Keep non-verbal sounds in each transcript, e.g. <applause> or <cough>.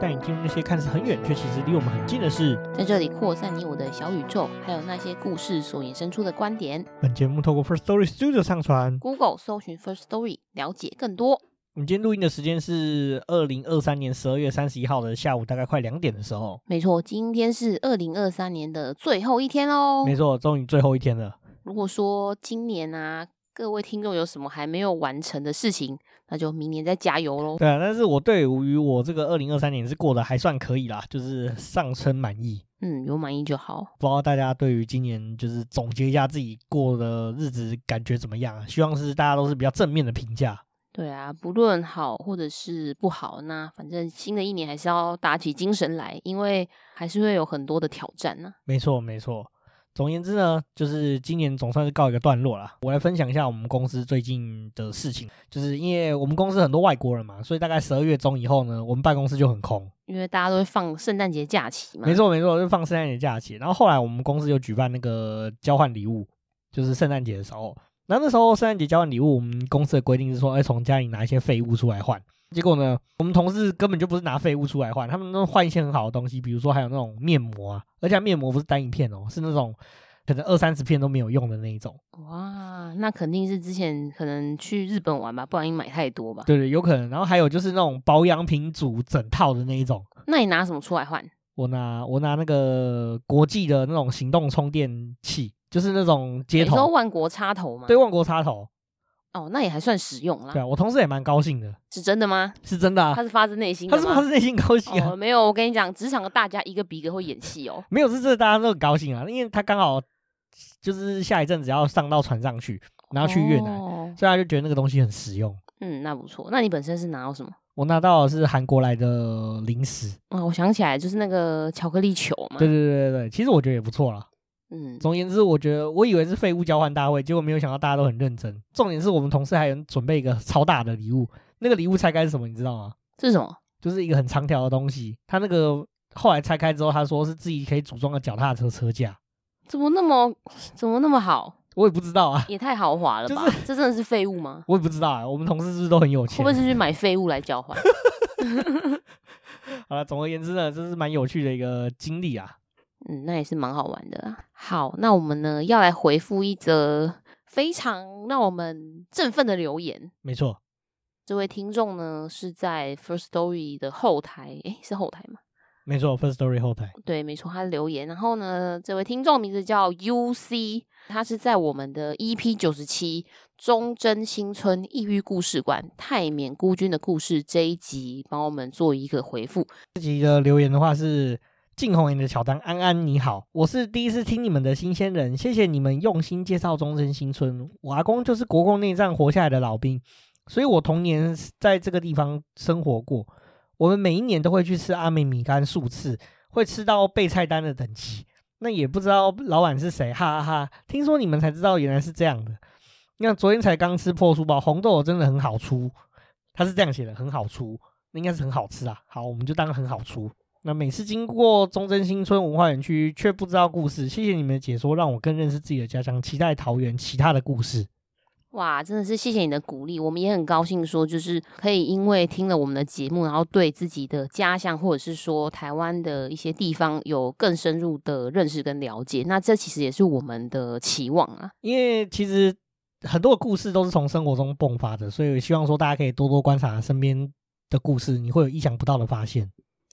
带你进入那些看似很远却其实离我们很近的事，在这里扩散你我的小宇宙，还有那些故事所衍生出的观点。本节目透过 First Story Studio 上传，Google 搜寻 First Story 了解更多。我们今天录音的时间是二零二三年十二月三十一号的下午，大概快两点的时候。没错，今天是二零二三年的最后一天喽。没错，终于最后一天了。如果说今年啊，各位听众有什么还没有完成的事情，那就明年再加油喽。对啊，但是我对于我这个二零二三年是过得还算可以啦，就是上称满意。嗯，有满意就好。不知道大家对于今年就是总结一下自己过的日子感觉怎么样？希望是大家都是比较正面的评价。对啊，不论好或者是不好，那反正新的一年还是要打起精神来，因为还是会有很多的挑战呢。没错，没错。总而言之呢，就是今年总算是告一个段落了。我来分享一下我们公司最近的事情，就是因为我们公司很多外国人嘛，所以大概十二月中以后呢，我们办公室就很空，因为大家都会放圣诞节假期嘛。没错没错，就放圣诞节假期。然后后来我们公司就举办那个交换礼物，就是圣诞节的时候。然后那时候圣诞节交换礼物，我们公司的规定是说，哎，从家里拿一些废物出来换。结果呢，我们同事根本就不是拿废物出来换，他们都换一些很好的东西，比如说还有那种面膜啊，而且面膜不是单一片哦，是那种可能二三十片都没有用的那一种。哇，那肯定是之前可能去日本玩吧，不然你买太多吧？对对，有可能。然后还有就是那种保养品组整套的那一种。那你拿什么出来换？我拿我拿那个国际的那种行动充电器，就是那种接头。你说万国插头吗？对，万国插头。哦，那也还算实用啦。对啊，我同事也蛮高兴的。是真的吗？是真的啊，他是发自内心的。他是发自内心高兴啊。哦，没有，我跟你讲，职场的大家一个比一个会演戏哦。没有，是这大家都很高兴啊，因为他刚好就是下一阵子要上到船上去，然后去越南，哦，所以他就觉得那个东西很实用。嗯，那不错。那你本身是拿到什么？我拿到的是韩国来的零食。啊，我想起来，就是那个巧克力球嘛。对对对对对，其实我觉得也不错啦。嗯，总而言之，我觉得我以为是废物交换大会，结果没有想到大家都很认真。重点是我们同事还有准备一个超大的礼物，那个礼物拆开是什么？你知道吗？这是什么？就是一个很长条的东西。他那个后来拆开之后，他说是自己可以组装的脚踏车车架。怎么那么怎么那么好？我也不知道啊，也太豪华了吧？就是这真的是废物吗？我也不知道啊。我们同事是不是都很有钱？会不会是去买废物来交换？<laughs> 好了，总而言之呢，这是蛮有趣的一个经历啊。嗯，那也是蛮好玩的啊。好，那我们呢要来回复一则非常让我们振奋的留言。没错，这位听众呢是在 First Story 的后台，诶，是后台吗？没错，First Story 后台。对，没错，他的留言。然后呢，这位听众名字叫 UC，他是在我们的 EP 九十七忠贞新村抑郁故事馆泰缅孤军的故事这一集帮我们做一个回复。这集的留言的话是。静红颜的乔丹安安你好，我是第一次听你们的新鲜人，谢谢你们用心介绍忠贞新村。我阿公就是国共内战活下来的老兵，所以我童年在这个地方生活过。我们每一年都会去吃阿美米干数次，会吃到备菜单的等级。<laughs> 那也不知道老板是谁，哈哈哈。听说你们才知道原来是这样的。那昨天才刚吃破书包，红豆真的很好出，他是这样写的，很好出，那应该是很好吃啊。好，我们就当很好出。那每次经过忠贞新村文化园区，却不知道故事。谢谢你们的解说，让我更认识自己的家乡，期待桃园其他的故事。哇，真的是谢谢你的鼓励，我们也很高兴，说就是可以因为听了我们的节目，然后对自己的家乡或者是说台湾的一些地方有更深入的认识跟了解。那这其实也是我们的期望啊，因为其实很多的故事都是从生活中迸发的，所以希望说大家可以多多观察身边的故事，你会有意想不到的发现。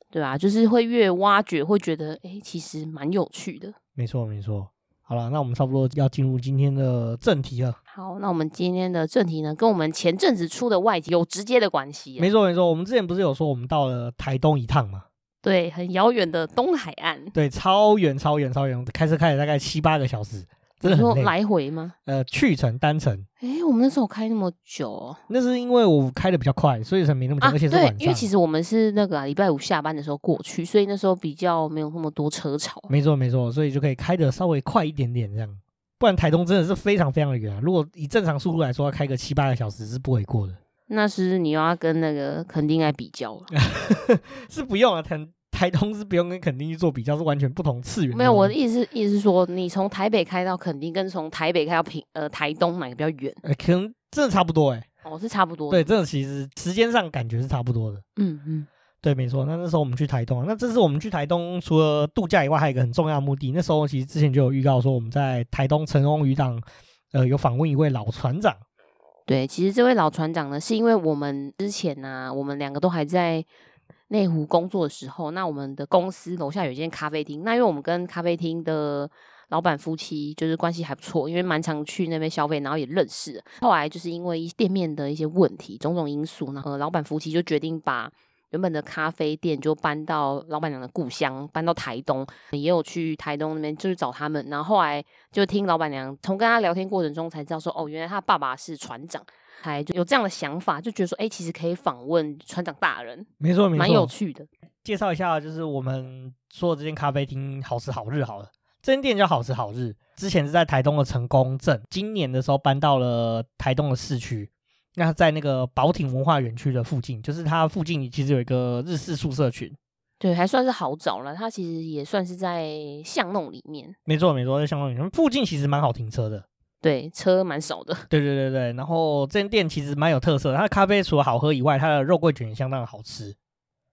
对啊，就是会越挖掘，会觉得哎，其实蛮有趣的。没错，没错。好了，那我们差不多要进入今天的正题了。好，那我们今天的正题呢，跟我们前阵子出的外景有直接的关系。没错，没错。我们之前不是有说我们到了台东一趟吗？对，很遥远的东海岸。对，超远，超远，超远，开车开了大概七八个小时。真的很累。说来回吗？呃，去程单程。哎、欸，我们那时候开那么久，哦，那是因为我开的比较快，所以才没那么久，啊、而且是晚上。对，因为其实我们是那个礼、啊、拜五下班的时候过去，所以那时候比较没有那么多车潮。没错没错，所以就可以开的稍微快一点点这样。不然台东真的是非常非常的远啊。如果以正常速度来说，要开个七八个小时是不为过的。那是你又要跟那个垦丁来比较了，<laughs> 是不用啊。台台东是不用跟垦丁去做比较，是完全不同次元。没有，我的意思意思是说，你从台北开到垦丁，跟从台北开到平呃台东哪个比较远？呃，可能真的差不多哎、欸。哦，是差不多。对，真的其实时间上感觉是差不多的。嗯嗯。对，没错。那那时候我们去台东，那这次我们去台东，除了度假以外，还有一个很重要的目的。那时候其实之前就有预告说，我们在台东成功渔港，呃，有访问一位老船长。对，其实这位老船长呢，是因为我们之前呢、啊，我们两个都还在内湖工作的时候，那我们的公司楼下有一间咖啡厅，那因为我们跟咖啡厅的老板夫妻就是关系还不错，因为蛮常去那边消费，然后也认识。后来就是因为店面的一些问题，种种因素然后，老板夫妻就决定把。原本的咖啡店就搬到老板娘的故乡，搬到台东，也有去台东那边就是找他们。然后后来就听老板娘从跟他聊天过程中才知道说，哦，原来他爸爸是船长，还就有这样的想法，就觉得说，哎，其实可以访问船长大人，没错，没错，蛮有趣的。介绍一下，就是我们说的这间咖啡厅好时好日好了，这间店叫好时好日，之前是在台东的成功镇，今年的时候搬到了台东的市区。那在那个宝挺文化园区的附近，就是它附近其实有一个日式宿舍群，对，还算是好找了。它其实也算是在巷弄里面，没错没错，在巷弄里面，附近其实蛮好停车的，对，车蛮少的。<laughs> 对对对对，然后这间店其实蛮有特色的，它的咖啡除了好喝以外，它的肉桂卷也相当的好吃。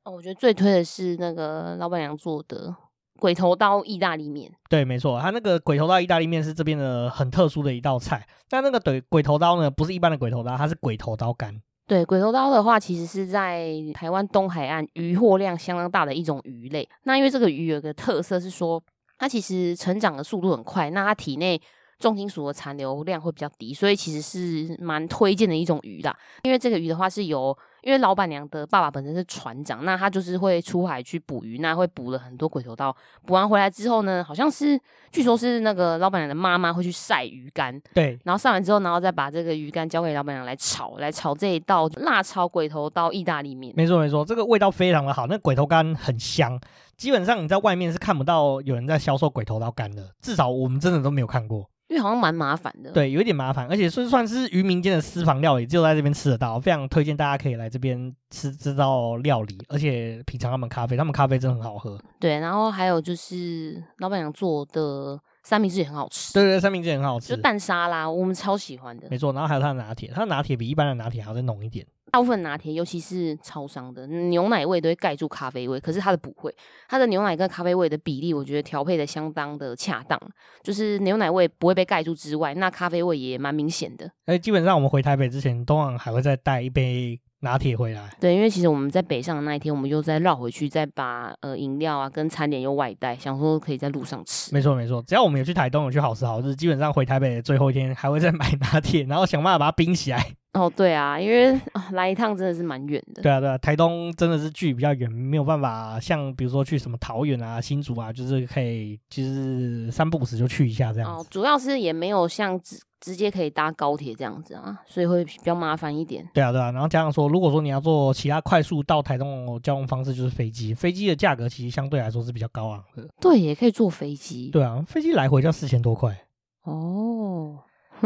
哦，我觉得最推的是那个老板娘做的。鬼头刀意大利面，对，没错，它那个鬼头刀意大利面是这边的很特殊的一道菜。但那个鬼鬼头刀呢，不是一般的鬼头刀，它是鬼头刀干。对，鬼头刀的话，其实是在台湾东海岸渔获量相当大的一种鱼类。那因为这个鱼有个特色是说，它其实成长的速度很快，那它体内重金属的残留量会比较低，所以其实是蛮推荐的一种鱼啦。因为这个鱼的话是由因为老板娘的爸爸本身是船长，那他就是会出海去捕鱼，那会捕了很多鬼头刀。捕完回来之后呢，好像是据说是那个老板娘的妈妈会去晒鱼干，对，然后晒完之后，然后再把这个鱼干交给老板娘来炒，来炒这一道辣炒鬼头刀意大利面。没错没错，这个味道非常的好，那鬼头干很香，基本上你在外面是看不到有人在销售鬼头刀干的，至少我们真的都没有看过。因为好像蛮麻烦的，对，有一点麻烦，而且算算是渔民间的私房料理，只有在这边吃得到，非常推荐大家可以来这边吃这道料理，而且品尝他们咖啡，他们咖啡真的很好喝。对，然后还有就是老板娘做的三明治也很好吃，对对，三明治也很好吃，就蛋沙拉，我们超喜欢的。没错，然后还有它的拿铁，它的拿铁比一般的拿铁还要再浓一点。大部分拿铁，尤其是超商的牛奶味都会盖住咖啡味，可是它的不会，它的牛奶跟咖啡味的比例，我觉得调配的相当的恰当，就是牛奶味不会被盖住之外，那咖啡味也蛮明显的。哎，基本上我们回台北之前，通常还会再带一杯拿铁回来。对，因为其实我们在北上的那一天，我们又再绕回去，再把呃饮料啊跟餐点又外带，想说可以在路上吃。没错没错，只要我们有去台东，有去好时好日，基本上回台北的最后一天还会再买拿铁，然后想办法把它冰起来。哦，对啊，因为、啊、来一趟真的是蛮远的。对啊，对啊，台东真的是距比较远，没有办法像比如说去什么桃园啊、新竹啊，就是可以就是三不五时就去一下这样子。哦，主要是也没有像直直接可以搭高铁这样子啊，所以会比较麻烦一点。对啊，对啊，然后加上说，如果说你要坐其他快速到台东的交通方式，就是飞机，飞机的价格其实相对来说是比较高昂的。对，也可以坐飞机。对啊，飞机来回就要四千多块。哦。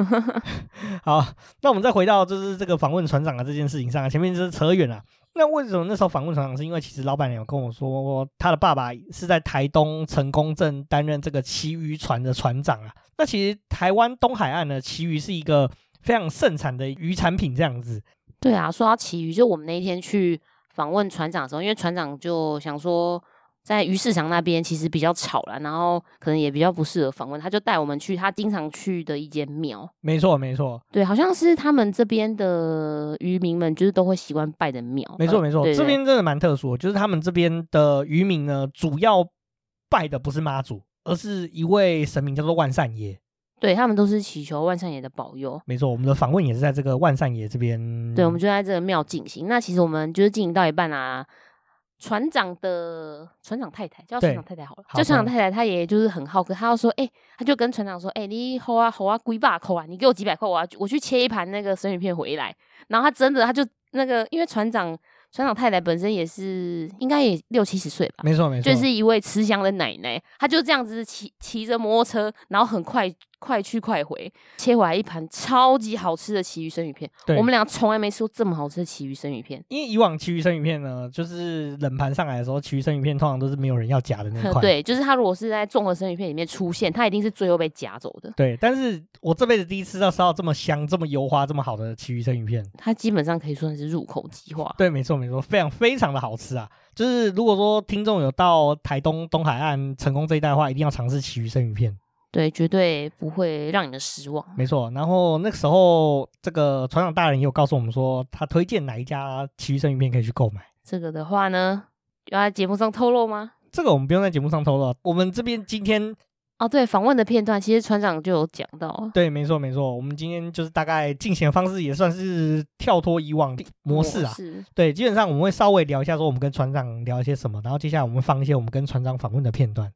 <laughs> 好，那我们再回到就是这个访问船长的这件事情上，前面就是扯远了。那为什么那时候访问船长？是因为其实老板娘有跟我说，他的爸爸是在台东成功镇担任这个旗鱼船的船长啊。那其实台湾东海岸的旗渔是一个非常盛产的渔产品，这样子。对啊，说到旗渔，就我们那一天去访问船长的时候，因为船长就想说。在鱼市场那边其实比较吵了，然后可能也比较不适合访问，他就带我们去他经常去的一间庙。没错，没错，对，好像是他们这边的渔民们就是都会习惯拜的庙。没错，没错，这边真的蛮特殊的，就是他们这边的渔民呢，主要拜的不是妈祖，而是一位神明叫做万善爷。对，他们都是祈求万善爷的保佑。没错，我们的访问也是在这个万善爷这边。对，我们就在这个庙进行。那其实我们就是进行到一半啊。船长的船长太太叫船长太太好了，叫船长太太，她也就是很好客，她要说，哎、欸，她就跟船长说，哎、欸，你好啊好啊，几百块啊，你给我几百块，我要我去切一盘那个生鱼片回来。然后她真的，她就那个，因为船长船长太太本身也是应该也六七十岁吧，没错没错，就是一位慈祥的奶奶，她就这样子骑骑着摩托车，然后很快快去快回，切回来一盘超级好吃的旗鱼生鱼片。我们俩从来没吃过这么好吃的旗鱼生鱼片。因为以往旗鱼生鱼片呢，就是冷盘上来的时候，旗鱼生鱼片通常都是没有人要夹的那块。对，就是它如果是在综合生鱼片里面出现，它一定是最后被夹走的。对，但是我这辈子第一次吃到吃到这么香、这么油花、这么好的旗鱼生鱼片，它基本上可以算是入口即化。对，没错没错，非常非常的好吃啊！就是如果说听众有到台东东海岸成功这一带的话，一定要尝试旗鱼生鱼片。对，绝对不会让你的失望。没错，然后那个时候，这个船长大人也有告诉我们说，他推荐哪一家旗鱼生鱼片可以去购买。这个的话呢，要在节目上透露吗？这个我们不用在节目上透露。我们这边今天哦，对，访问的片段，其实船长就有讲到。对，没错没错，我们今天就是大概进行的方式也算是跳脱以往的模式啊。是。对，基本上我们会稍微聊一下，说我们跟船长聊一些什么，然后接下来我们放一些我们跟船长访问的片段。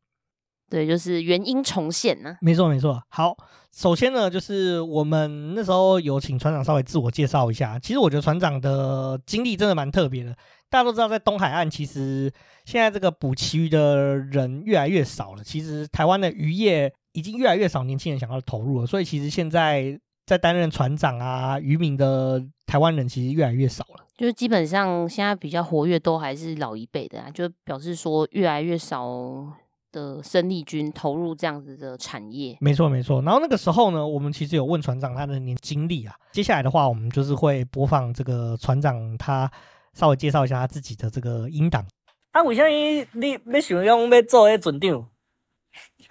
对，就是原因重现呢、啊。没错，没错。好，首先呢，就是我们那时候有请船长稍微自我介绍一下。其实我觉得船长的经历真的蛮特别的。大家都知道，在东海岸，其实现在这个捕旗鱼的人越来越少了。其实台湾的渔业已经越来越少年轻人想要投入了，所以其实现在在担任船长啊、渔民的台湾人其实越来越少了。就是基本上现在比较活跃都还是老一辈的啊，就表示说越来越少。的生力军投入这样子的产业，没错没错。然后那个时候呢，我们其实有问船长他的年经历啊。接下来的话，我们就是会播放这个船长他稍微介绍一下他自己的这个音档。啊，为什么你要想用要做那船长？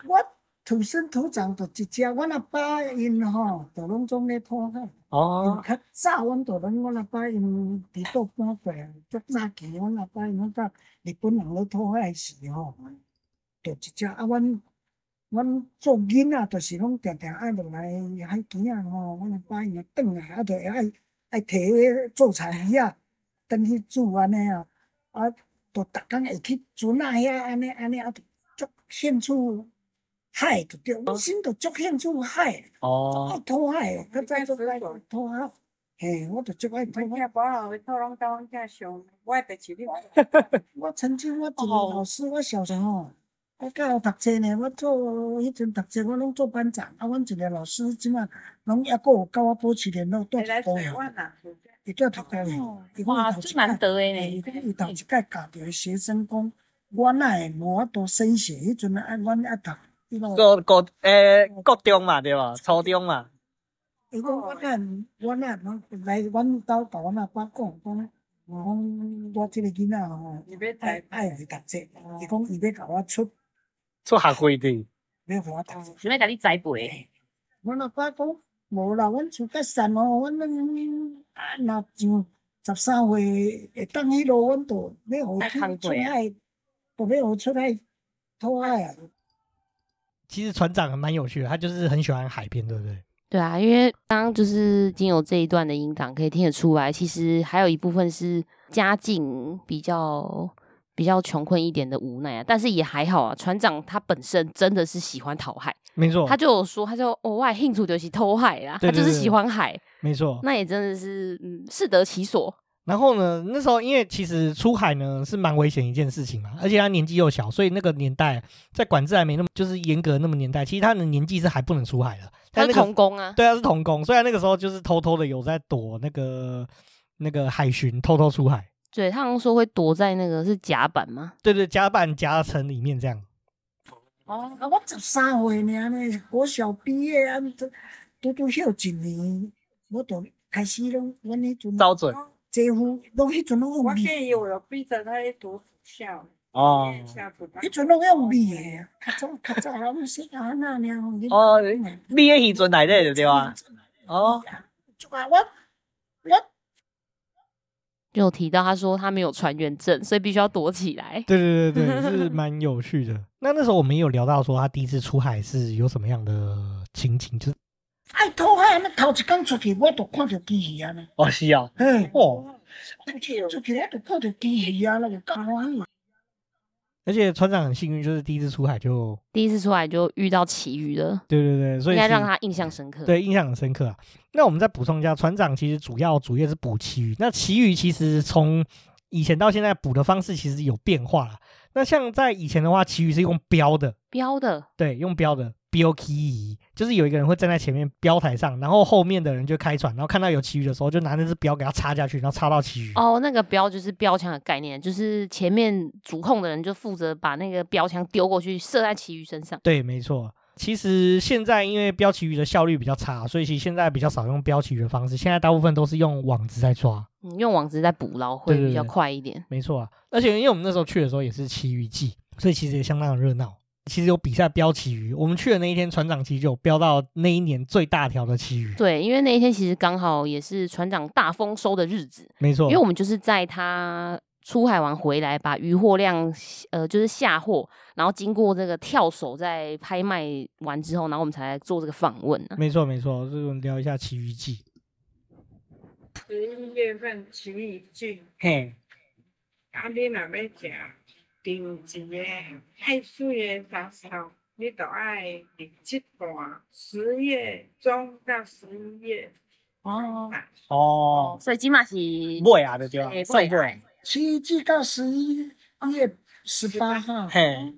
我土生土长的一家，我阿爸因吼，都拢总咧拖海。哦。较早，阮都拢我阿爸因伫倒搬过来，足早期，阮阿爸因到日本人海时吼。就一只啊，阮阮做囡仔，就是拢定定爱落来海边啊吼，阮阿爸伊若转来，啊，就会爱爱摕迄做菜鱼啊，转去煮安尼啊，啊，就逐工会去船仔遐安尼安尼啊，就足兴趣海就对，我心就足兴趣海，哦，拖海，较早就爱拖海，嘿，我就足爱拖海。我曾经我一个老师，我小时候。我教读册呢，我做迄阵读册，我拢做班长。啊，阮一个老师即满拢抑阁有甲我保持联络，都是高呀。伊都读高呀。哇，真难得诶呢。伊讲伊头一届教着诶学生讲，我哪会无法度升学？迄阵啊，阮啊读。高高诶，高中嘛对吧？初中嘛。伊讲我哪我哪能来阮兜甲阮阿爸讲讲，我讲我即个囡仔吼，爱爱来读册。伊讲伊要甲我出。做学费的。想要甲你栽培。我阿爸讲，无啦，阮厝较散哦，阮恁啊，若上十三岁会当迄路，阮都要互出海，都要互出海拖海啊。<laughs> 其实船长还蛮有趣的，他就是很喜欢海边，对不对？对啊，因为刚刚就是经由这一段的音档，可以听得出来，其实还有一部分是家境比较。比较穷困一点的无奈啊，但是也还好啊。船长他本身真的是喜欢讨海，没错，他就有说，他就哦，我兴趣就是偷海啦，对对对，他就是喜欢海，没错。那也真的是嗯，适得其所。然后呢，那时候因为其实出海呢是蛮危险一件事情嘛，而且他年纪又小，所以那个年代在管制还没那么就是严格那么年代，其实他的年纪是还不能出海的。他是童工啊，对啊，是童工。虽然那个时候就是偷偷的有在躲那个那个海巡，偷偷出海。对，他好像说会躲在那个是甲板吗？对对，甲板夹层里面这样。哦，我十三岁呢，我小毕业啊，都都休一年，我都开始拢，我那阵找准，几乎拢迄阵拢用米。我有了，逼着他读校。哦。迄阵拢用味的，较早较早我们是安那呢？哦，味的时阵来的对吧？哦。我我。就有提到，他说他没有船员证，所以必须要躲起来。对对对对，是 <laughs> 蛮有趣的。那那时候我们也有聊到说，他第一次出海是有什么样的情景？就是爱偷海，那头一刚出去，我都看到机鱼啊！哦，是啊，嘿，哦，出去出去，我都看到机鱼啊，那个干嘛？而且船长很幸运，就是第一次出海就第一次出海就遇到旗鱼了。对对对，所以应该让他印象深刻。对，印象很深刻啊。那我们再补充一下，船长其实主要主业是捕旗鱼。那旗鱼其实从以前到现在捕的方式其实有变化了。那像在以前的话，旗鱼是用标的，标的，对，用标的。标旗仪，就是有一个人会站在前面标台上，然后后面的人就开船，然后看到有旗鱼的时候，就拿那只标给它插下去，然后插到旗鱼。哦，那个标就是标枪的概念，就是前面主控的人就负责把那个标枪丢过去，射在旗鱼身上。对，没错。其实现在因为标旗鱼的效率比较差，所以其实现在比较少用标旗鱼的方式，现在大部分都是用网子在抓。嗯，用网子在捕捞会比较快一点。对对对，没错啊，而且因为我们那时候去的时候也是旗鱼季，所以其实也相当的热闹。其实有比赛标旗鱼，我们去的那一天，船长其实就有标到那一年最大条的旗鱼。对，因为那一天其实刚好也是船长大丰收的日子。没错，因为我们就是在他出海完回来，把渔获量呃就是下货，然后经过这个跳手在拍卖完之后，然后我们才来做这个访问啊。没错没错，所以我们聊一下旗鱼季。十一月份旗鱼季，嘿，阿你哪边讲？定一个海水的时候，你都爱零七段，十月中到十一月。哦哦，所以今嘛是尾啊，对对啊，尾尾。七季到十一月十八号。嘿，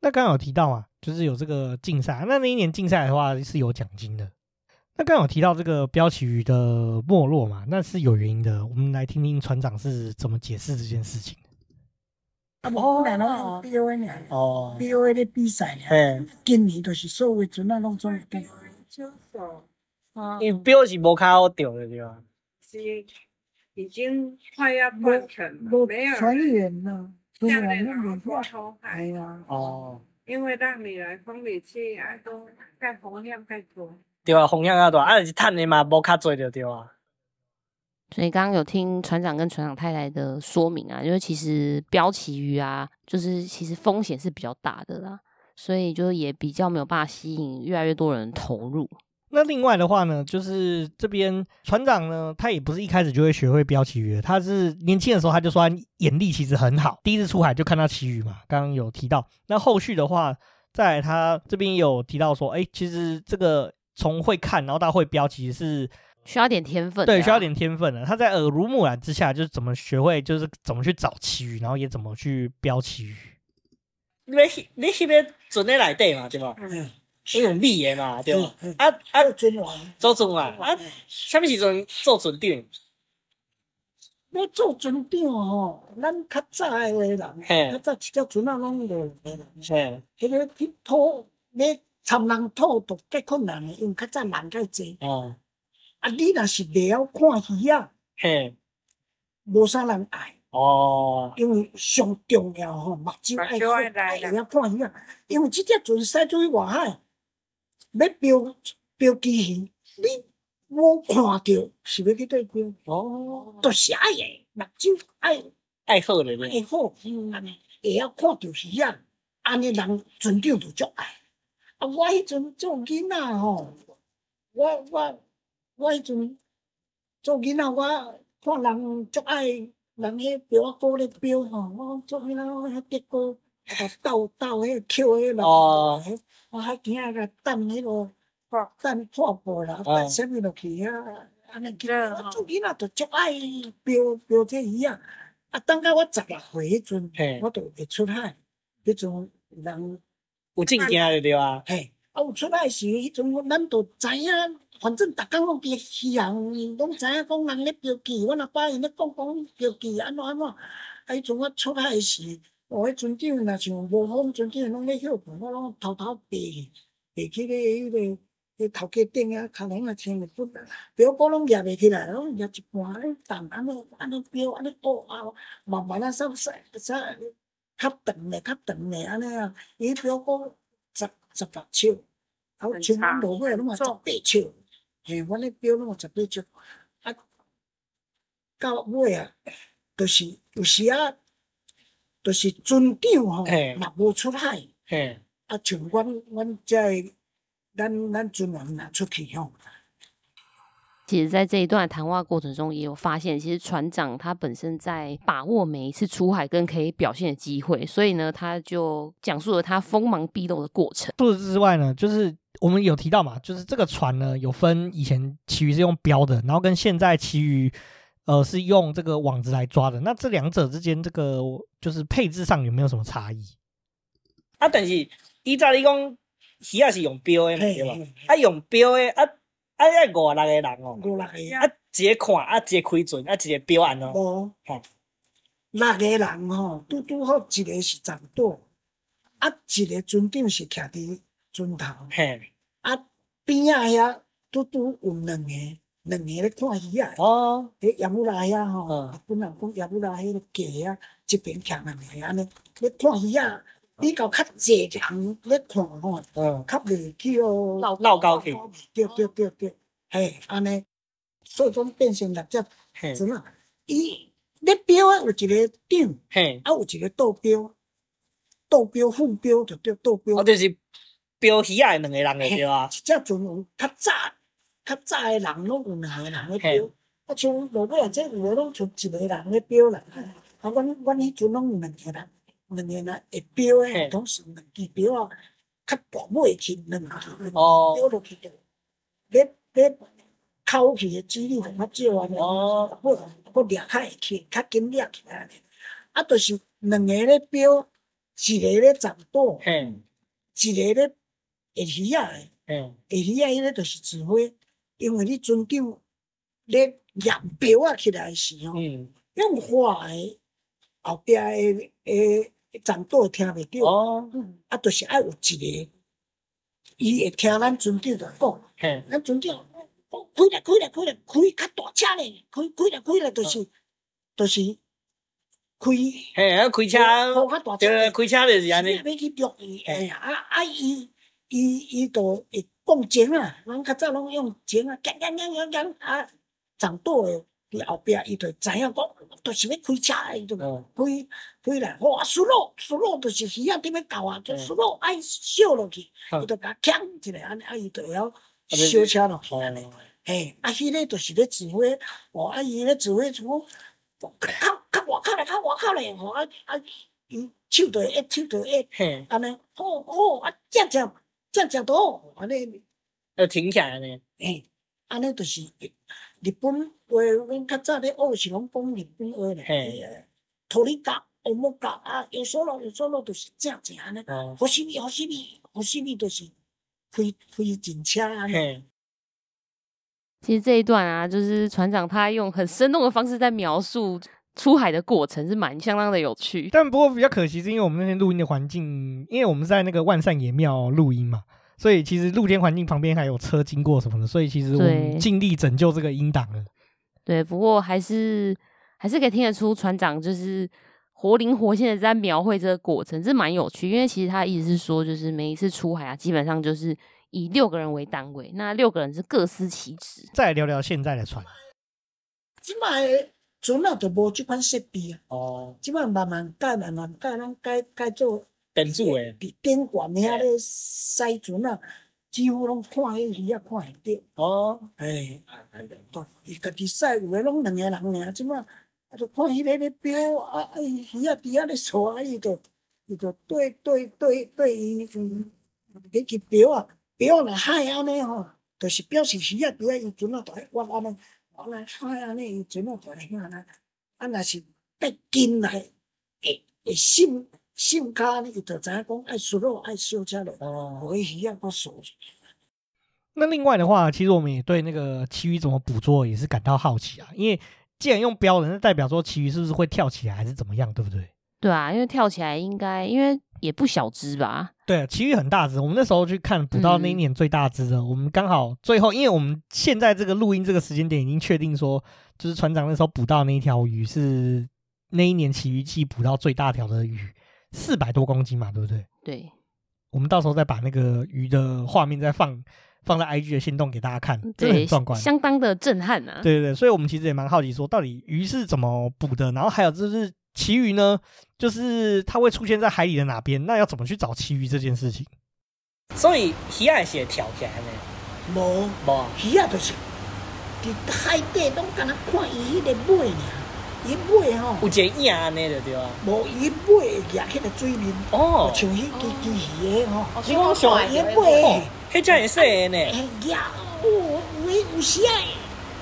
那刚刚有提到嘛，就是有这个竞赛，那那一年竞赛的话是有奖金的。那刚刚有提到这个标旗鱼的没落嘛，那是有原因的。我们来听听船长是怎么解释这件事情。哦，来咯，B O A 尔，哦，B O A 的比赛尔，今年就是所有船啊拢总会比。因为标是无较好钓的对吧？是已经快要断成了，没有船员了，船员了，过头海啊。哦，因为让你来风力气啊，都盖风量太多。对啊，风量较大，啊，就是趁的嘛，无较济就对啊。所以刚刚有听船长跟船长太太的说明啊，因为其实标旗鱼啊，就是其实风险是比较大的啦，所以就也比较没有办法吸引越来越多人投入。那另外的话呢，就是这边船长呢，他也不是一开始就会学会标旗鱼，他是年轻的时候他就说他眼力其实很好，第一次出海就看到旗鱼嘛。刚刚有提到，那后续的话，在他这边有提到说，哎、其实这个从会看然后到会标，其实是。需要点天分，对，需要点天分的。他在耳濡目染之下，就是怎么学会，就是怎么去找旗鱼，然后也怎么去标旗鱼。你你迄边船在内底嘛，对吧？嗯，是用米的嘛，对吧？啊啊，做船王，做船啊啊！什么时阵做船长？要做船长吼，咱较早的人，较早一只船啊拢落的人，嘿，迄个去讨，你参人讨都较困难的，因为较早人较济。哦。啊！你若是袂晓看鱼啊，嘿，无啥人爱哦。因为上重要吼，目睭爱爱，会晓看鱼啊。因为即只船驶出去外海，要标标记鱼，你无看着是要去对标哦。都是爱诶，目睭爱爱好的，爱好，嗯，会晓看着鱼啊。安尼人船长就足爱。啊，我迄阵做囡仔吼，我我。我迄阵做囡仔，我看人足爱人迄表仔鼓咧表吼，我做囡仔我迄结果斗斗迄捡迄人，我还惊个等迄个等破布啦，等啥物落去啊？安尼我做囡仔就足爱表表这鱼啊！啊，等到我十六岁迄阵，我就会出海，迄阵人有证件就对啊。嘿，啊有出海时，迄阵咱都知影。反正逐工拢伫戏行，拢知影讲人咧标旗，阮阿爸因咧讲讲标旗安怎安怎。啊，迄阵我出海时，我迄船长若像无风，船长拢咧休困，我拢偷偷爬爬去咧迄个迄头家顶啊，脚拢啊穿着不，标哥拢举袂起来，拢举一半咧，重安尼安尼标安尼倒啊，慢慢啊，稍稍稍较长诶，较长诶安尼啊，伊标哥十十六尺，啊，像阮落尾拢嘛十八尺。嘿，阮咧标拢有十八尺，啊，到尾啊，就是有时啊，就是船长吼，若无出海，啊，像阮阮这，咱咱船员若出去吼。其实，在这一段谈话过程中，也有发现，其实船长他本身在把握每一次出海跟可以表现的机会，所以呢，他就讲述了他锋芒毕露的过程。除此之外呢，就是我们有提到嘛，就是这个船呢，有分以前其余是用标的，然后跟现在其余，呃，是用这个网子来抓的。那这两者之间，这个就是配置上有没有什么差异？啊，但是依照你讲。鱼也是用标的嘛，对吧？啊，用标的啊啊，要五六个人哦，五六个啊，一个看啊，一个开船啊，一个标案哦。无，六个人吼，拄拄好一个是掌舵，啊，一个船长是徛伫船头，嘿，啊，边仔遐拄拄有两个，两个咧看鱼啊。哦，迄叶母拉遐吼，本人讲叶母拉迄个架啊，一边徛两个安尼咧看鱼啊。比较较济人咧看吼，较袂去哦，闹高去，对对对对，嘿，安尼，所以讲变成六只船啊。伊咧标啊，有一个顶，嘿，啊有一个倒标，倒标副标就对倒标。哦，就是标喜爱两个人的对啊。一只船有较早，较早的人拢有两个人的标，啊像落尾啊，这有诶拢就一个人的标啦。啊，阮阮迄阵拢有两个人。两个呢会标诶，同时两支标啊，较薄尾去两支标落去着，咧咧扣去诶几率较少安尼，哦，不不掠较会去，较紧掠起来安尼。啊，就是两个咧标，一个咧掌舵，一个咧会鱼仔诶，会鱼仔迄个就是指挥，因为你船长咧验标啊起来时吼，用画诶后壁诶诶。掌舵听袂着，哦、啊，就是爱有一个，伊会听咱船长着讲，咱船长讲开来开来开来开较大车咧，开开来开来就是，就是开，嘿，啊开车，对，开车就是安尼，要去捉伊，哎呀，啊啊伊伊伊着会讲情啊，咱较早拢用情啊，讲讲讲讲讲啊，掌舵诶。伫后壁，伊就知影讲，就是要开车，伊就开开来，哇！输落输落，就是鱼仔伫要搞啊，就输落爱烧落去，伊就甲钳一下，安尼啊，伊就会晓烧车落去安尼。嘿，啊，迄个就是咧指挥，哦，啊，伊咧指挥什么？较较外口咧，较外口咧，吼，啊啊，伊手着会一，手着会压，安尼，好好啊，正正正正都安尼，要停起来安尼。嘿，安尼就是日本。话阮较早咧学是拢讲日本话咧，托里嘎、欧莫嘎啊，有时候有时候都是正正安尼。好犀利，好犀利，好犀利，都是开开警车安尼。其实这一段啊，就是船长他用很生动的方式在描述出海的过程，是蛮相当的有趣。但不过比较可惜，是因为我们那天录音的环境，因为我们在那个万善爷庙录音嘛，所以其实露天环境旁边还有车经过什么的，所以其实我们尽力拯救这个音档了。对，不过还是还是可以听得出船长就是活灵活现的在描绘这个过程，这蛮有趣。因为其实他的意思是说，就是每一次出海啊，基本上就是以六个人为单位，那六个人是各司其职。再聊聊现在的船，即摆船啊就无即款设备啊。哦，即摆慢慢改，慢慢改，咱改改做电子诶，比电管遐咧塞船啊。几乎拢看迄鱼啊看会着。哦，哎，伊家己驶有诶拢两个人尔，即马啊，就看迄个咧标啊，啊伊鱼啊伫遐咧耍，啊伊就伊就对对对对伊嗯，你去标啊，标若海安尼吼，就是表示鱼啊伫遐伊船啊在挖安尼，挖来看安尼伊船啊在遐安尼，啊若是得紧来会会心。性卡呢，伊就知影讲爱输肉爱烧车了，哦，可以鱼啊，个锁。那另外的话，其实我们也对那个旗鱼怎么捕捉也是感到好奇啊。因为既然用标的，那代表说旗鱼是不是会跳起来，还是怎么样，对不对？对啊，因为跳起来应该，因为也不小只吧？对，旗鱼很大只。我们那时候去看捕到那一年最大只的，嗯、我们刚好最后，因为我们现在这个录音这个时间点已经确定说，就是船长那时候捕到那一条鱼是那一年旗鱼季捕到最大条的鱼。四百多公斤嘛，对不对？对，我们到时候再把那个鱼的画面再放放在 IG 的限动给大家看，这很壮观，相当的震撼啊！对对对，所以我们其实也蛮好奇，说到底鱼是怎么捕的，然后还有就是旗鱼呢，就是它会出现在海里的哪边？那要怎么去找其余这件事情？所以鱼仔是会跳起来的，无无，鱼仔就是伫海底拢敢若看伊迄个尾尔。伊尾吼，有一个影安尼就对啊，无伊尾会夹起个水面，哦，像迄支支鱼的吼，你讲像伊尾，迄只会说呢，夹有有有时啊，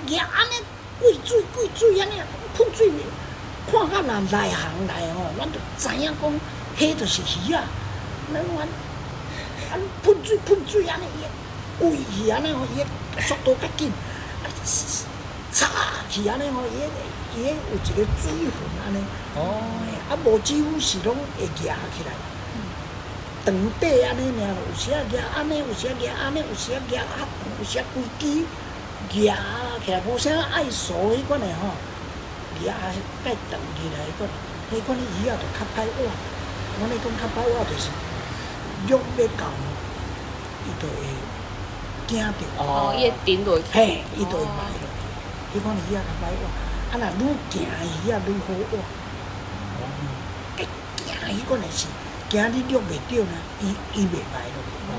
夹安尼贵水贵水安尼，喷水面，看甲人内行来吼，咱就知影讲，迄着是鱼啊，咱阮，啊，喷水喷水安尼，伊喂鱼安尼吼，伊速度较紧，啊，插去安尼吼，伊伊有一个水分安尼。哦。啊，无几乎是拢会夹起来。长短安尼尔，有时啊夹安尼，有时啊夹安尼，有时啊夹啊，有时啊规支夹起来，无啥爱熟迄款的吼，夹盖长起来迄款，迄款的鱼啊，就较歹活。我咧讲较歹活，就是肉要到，伊就会惊着。哦，伊会顶落去。嘿，伊就会埋落去。迄款的鱼啊较歹活，啊若愈惊鱼啊愈好活。哦。一惊迄款的是。惊你录袂着呢，伊伊袂埋落。哦。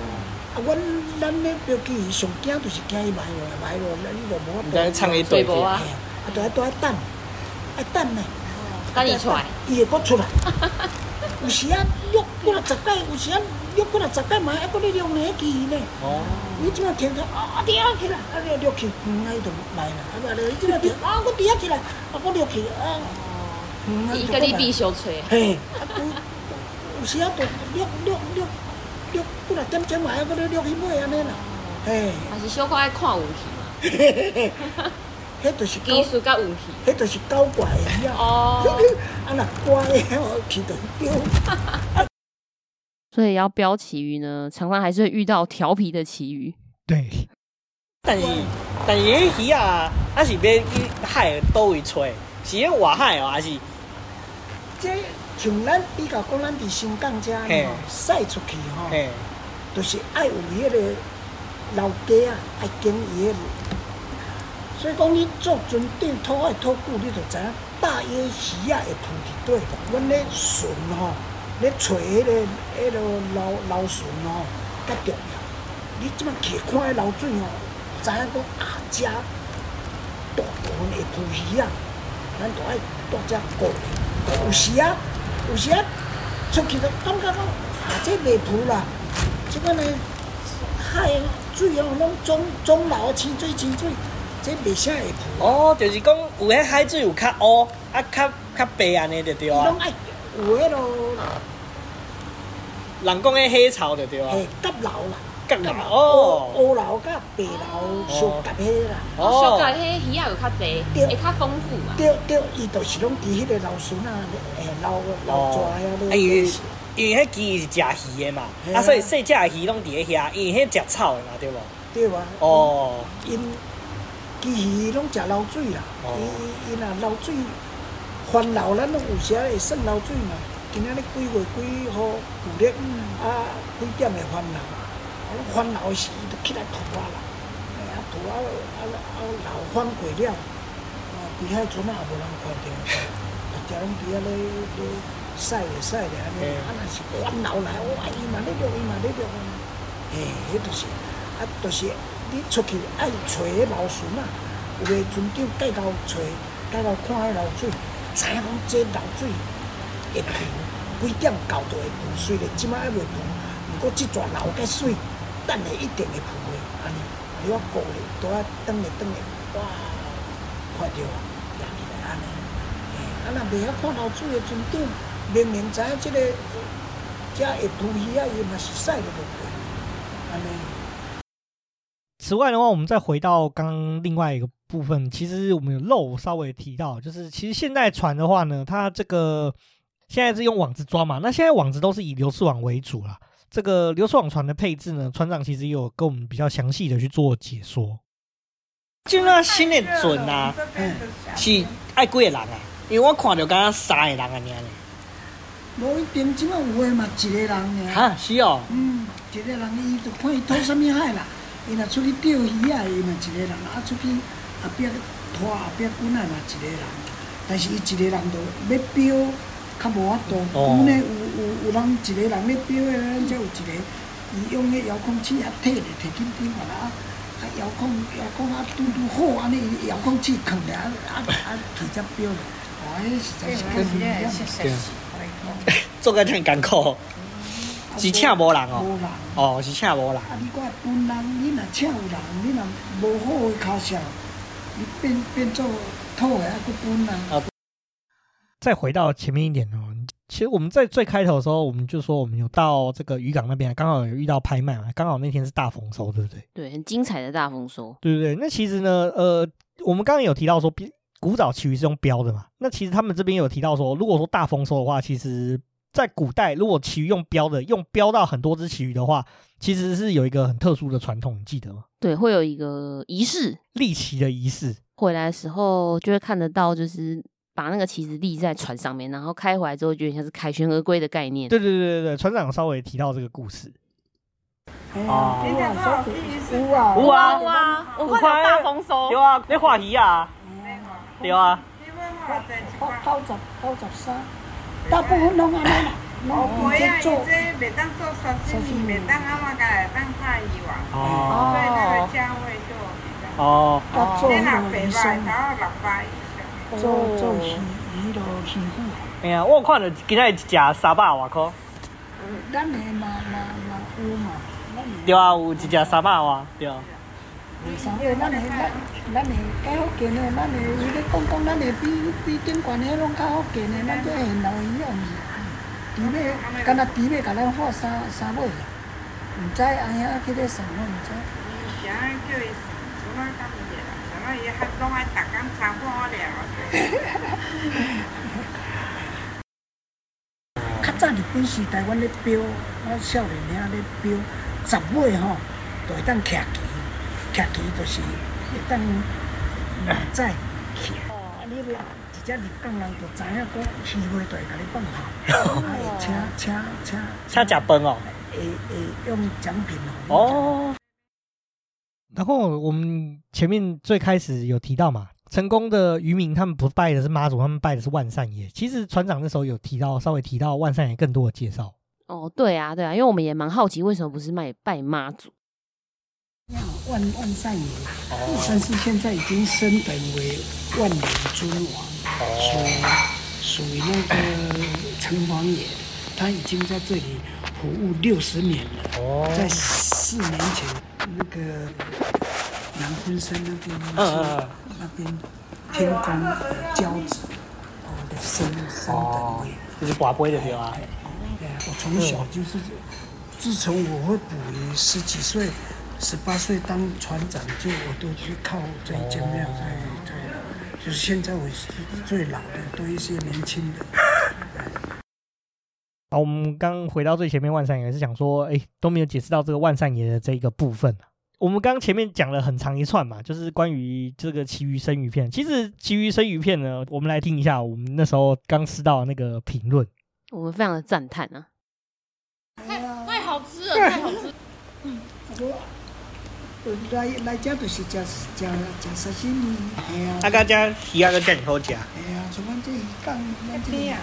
啊，阮咱咧标记伊上惊就是惊伊埋落来，埋落来你就无法度。在唱伊对无啊？啊，着爱拄爱等，爱等呢。等你出来。伊会阁出来。<laughs> 有时啊，录过来十摆，有时啊，录过来十摆嘛，还阁咧录呢记呢。哦。你即马听着，啊，第二起来，啊，你录起，嗯，伊就埋啦。啊，你即马听，啊，我第二起来，啊，我录去，啊。哦。伊甲你比相吹。嘿。啊有时啊，就录录录录过来点钟嘛，还搁咧录去买安尼啦。嘿，还是小可爱看运气嘛。嘿嘿嘿，迄就是技术甲运气，迄就是搞怪的呀。哦。啊那怪的，我去就标。所以要标旗鱼呢，常常还是会遇到调皮的旗鱼。对。但是但是迄鱼啊，还是要去海倒位吹，是迄外海哦，还是？这。像咱比较讲，咱伫新港遮吼，驶出去吼，着是爱有迄个老家啊，爱经营。所以讲，你做船长拖海拖久，你就知影大约鱼仔会浮伫底。阮咧船吼，咧找迄个迄个老老船吼，较重要。你即摆去看迄流水吼，知影讲啊，遮大部分会浮鱼仔，咱着爱多遮顾。有时啊。有时啊，出去就感觉讲啊，这袂浮啦。即个呢，海水哦，拢中中流清水清水，这袂啥会浮。哦，就是讲有迄海水有较乌，啊较较白安尼就对啊。伊拢爱有迄落，人讲迄黑潮就对啊。嘿，甲流啦。甲流哦。乌流甲白流相夹迄啦。哦。相夹迄鱼仔有较侪，会较丰富嘛。对对，伊就是拢伫迄个流船啊，诶流流蛇啊，咧。因为因为迄鱼是食鱼的嘛，啊，所以细只鱼拢伫咧遐，因为迄食草的嘛，对无？对啊。哦。因鱼鱼拢食流水啦，伊伊伊若流水泛流，咱拢有时会算流水嘛。今仔日几月几号旧历啊？几点会泛流？翻流时就起来吐啊啦，啊吐啊啊啊流翻过了，啊比海船啊也无人看着，大家拢伫遐咧咧晒咧晒咧安尼，啊若是翻流来，哇伊嘛咧录伊嘛咧录，嘿，迄着是，啊着是出去爱找迄流船啊，有个船长带头找，带头看迄流水，知影讲这流水会浮，几点到就会浮，虽然即摆还袂浮，毋过即逝流较水。等下一定会浮的，安尼，你我过咧，拄啊转咧转咧，哇，看到啊，压起来安尼，啊若袂晓看流水的船长，明明知影即个遮会浮鱼啊，伊嘛是驶得落去，安尼。此外的话，我们再回到刚刚另外一个部分，其实我们有漏稍微提到，就是其实现在船的话呢，它这个现在是用网子抓嘛，那现在网子都是以流刺网为主啦。这个流刺网船的配置呢，船长其实也有跟我们比较详细的去做解说。就那新的船啊，嗯，是爱几个人啊？因为我看到刚刚三个人啊，你安尼。无一定，即马有诶嘛，一个人尔。哈，是哦。嗯，一个人伊就看伊拖什么海啦，伊若出去钓鱼啊，伊嘛一个人，啊出去后壁拖后壁滚啊嘛一个人，但是伊一个人就要标。较无法度，阮咧有有有人一个人咧标诶，咱则有一个，伊用迄遥控器啊，摕咧摕紧紧个啦，啊遥控遥控啊，拄拄好安尼，遥控器囥咧啊啊啊，提只标咧，哇，迄实在是。做个真艰苦，是请无人哦。无人。哦，是请无人。啊，你讲本人，你若请有人，你若无好诶卡数，你变变做土诶，还佫本人。再回到前面一点哦，其实我们在最开头的时候，我们就说我们有到这个渔港那边，刚好有遇到拍卖嘛，刚好那天是大丰收，对不对？对，很精彩的大丰收，对不对？那其实呢，呃，我们刚刚有提到说，古早旗鱼是用标的嘛？那其实他们这边有提到说，如果说大丰收的话，其实在古代，如果旗鱼用标的，用标到很多只旗鱼的话，其实是有一个很特殊的传统，你记得吗？对，会有一个仪式，立旗的仪式。回来的时候就会看得到，就是。把那个旗子立在船上面，然后开回来之后，就有点像是凯旋而归的概念。对对对对对，船长稍微提到这个故事。哦，有啊有啊有啊，我看到大丰收。有啊，你画鱼啊？有啊。九十九十三，大部分拢安尼啦。哦，袂啊，伊这袂当做沙西米，袂当阿妈家来当菜鱼。所以那个价位就比较。哦。哦。你若白卖，然后六百。做做鱼鱼咯，鱼腐。哎呀，我看到今仔日一只三百外块。咱的嘛嘛嘛有嘛，对啊，有一只三百外，对。三百，咱的咱咱的。较福建的，咱的。伊咧讲讲，咱的。比比顶悬的。拢较福建的，咱这现老一样。猪尾，敢若猪尾，甲咱画三三尾，毋知安怎去咧算，我毋知。以前叫伊做哪干物事啦？像那伊还拢爱逐工参观了。较早日本时代，阮咧标，我少年兄咧标，十尾吼，就会当徛旗，徛旗就是会当载去。啊，你要直接入港人就知影讲，鱼尾就会甲你放好，请请请请食饭哦，会会用奖品哦。哦。然后我们前面最开始有提到嘛。成功的渔民，他们不拜的是妈祖，他们拜的是万善爷。其实船长那时候有提到，稍微提到万善爷更多的介绍。哦，对啊，对啊，因为我们也蛮好奇，为什么不是卖拜妈祖？万万善爷，哦、但是现在已经升等为万年尊王，属属于那个城隍爷，他已经在这里服务六十年了。哦，在四年前那个南昆山那边，嗯嗯。那边天公交子，我，的升升等位，就是跋杯的对吧？对啊，我从小就是，自从我会捕鱼，十几岁、十八岁当船长，就我都去靠这一间庙在在，就是现在我是最老的，都一些年轻的。<laughs> 好，我们刚回到最前面，万善爷是想说，哎，都没有解释到这个万善爷的这一个部分。我们刚刚前面讲了很长一串嘛，就是关于这个旗鱼生鱼片。其实旗鱼生鱼片呢，我们来听一下我们那时候刚吃到的那个评论，我们非常的赞叹啊！太太好吃了，太好吃！嗯，来来这就是吃吃吃沙西米，哎呀，啊，加加鱼啊，个真好吃。哎呀，像阮这鱼缸，那边啊，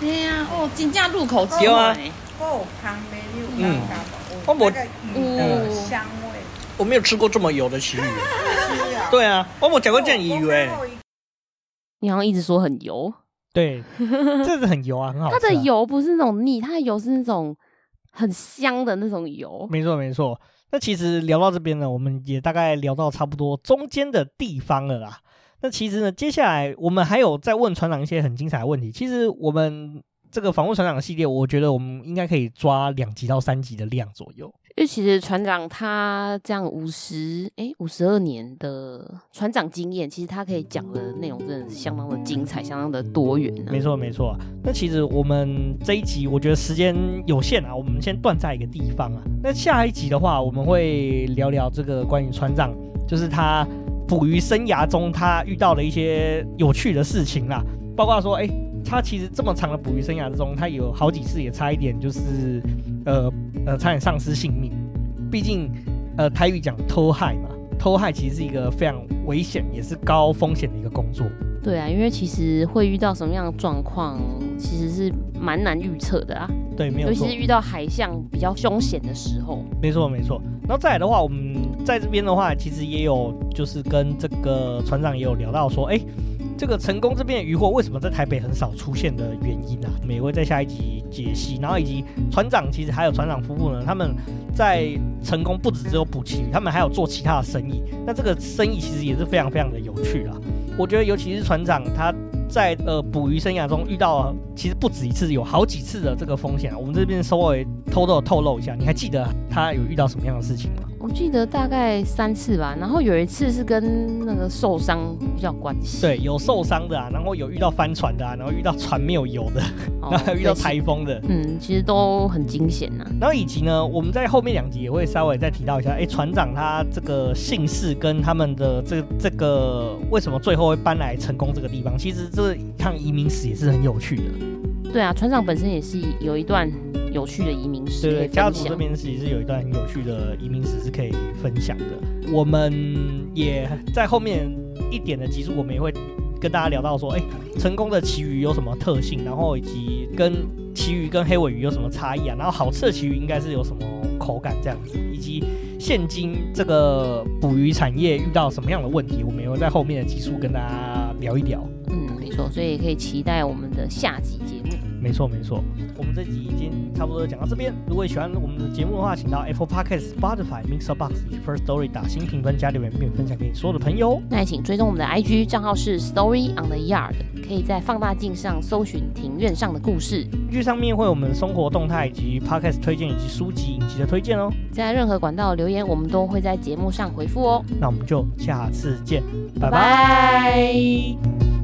对呀，哦，真正入口即化。有啊，哦，香味又香，我无嗯香味。我没有吃过这么油的鱼。对啊，我没讲过这样油哎。你好像一直说很油。对，这是很油啊，很好吃啊。它的油不是那种腻，它的油是那种很香的那种油。没错没错。那其实聊到这边呢，我们也大概聊到差不多中间的地方了啦。那其实呢，接下来我们还有再问船长一些很精彩的问题。其实我们这个访问船长的系列，我觉得我们应该可以抓两集到三集的量左右。因为其实船长他这样五十诶五十二年的船长经验，其实他可以讲的内容真的是相当的精彩，相当的多元啊。没错没错，那其实我们这一集我觉得时间有限啊，我们先断在一个地方啊。那下一集的话，我们会聊聊这个关于船长，就是他捕鱼生涯中他遇到的一些有趣的事情啦，包括说诶他其实这么长的捕鱼生涯之中，他有好几次也差一点就是呃。呃，差点丧失性命。毕竟，呃，台语讲偷害嘛，偷害其实是一个非常危险，也是高风险的一个工作。对啊，因为其实会遇到什么样的状况，其实是蛮难预测的啊。对，没有错。尤其是遇到海象比较凶险的时候。没错，没错。然后再来的话，我们在这边的话，其实也有就是跟这个船长也有聊到说，哎。这个成功这边的渔获为什么在台北很少出现的原因啊？我们也会在下一集解析。然后以及船长其实还有船长夫妇呢，他们在成功不止只有捕旗鱼，他们还有做其他的生意。那这个生意其实也是非常非常的有趣啊。我觉得尤其是船长他在呃捕鱼生涯中遇到其实不止一次，有好几次的这个风险啊。我们这边稍微偷偷透露一下，你还记得他有遇到什么样的事情吗？我记得大概三次吧，然后有一次是跟那个受伤比较关系。对，有受伤的啊，然后有遇到翻船的啊，然后遇到船没有油的，哦、<laughs> 然后还有遇到台风的。嗯，其实都很惊险呐。然后以及呢，我们在后面两集也会稍微再提到一下，哎，船长他这个姓氏跟他们的这这个为什么最后会搬来成功这个地方，其实这一趟移民史也是很有趣的。对啊，船长本身也是有一段。有趣的移民史，对对，家族这边其实是有一段很有趣的移民史是可以分享的。我们也在后面一点的集数，我们也会跟大家聊到说，哎，成功的旗鱼有什么特性，然后以及跟旗鱼跟黑尾鱼有什么差异啊？然后好吃的旗鱼应该是有什么口感这样子，以及现今这个捕鱼产业遇到什么样的问题，我们也会在后面的集数跟大家聊一聊。嗯，没错，所以可以期待我们的下集节目。没错没错，我们这集已经差不多讲到这边。如果喜欢我们的节目的话，请到 Apple Podcast、Spotify、Mixer Box 以及 First Story 打新评分加留言，并分享给你所有的朋友。那也请追踪我们的 IG 账号是 Story on the Yard，可以在放大镜上搜寻庭院上的故事。剧上面会有我们的生活动态以及 Podcast 推荐以及书籍影集的推荐哦。在任何管道留言，我们都会在节目上回复哦。那我们就下次见，拜拜。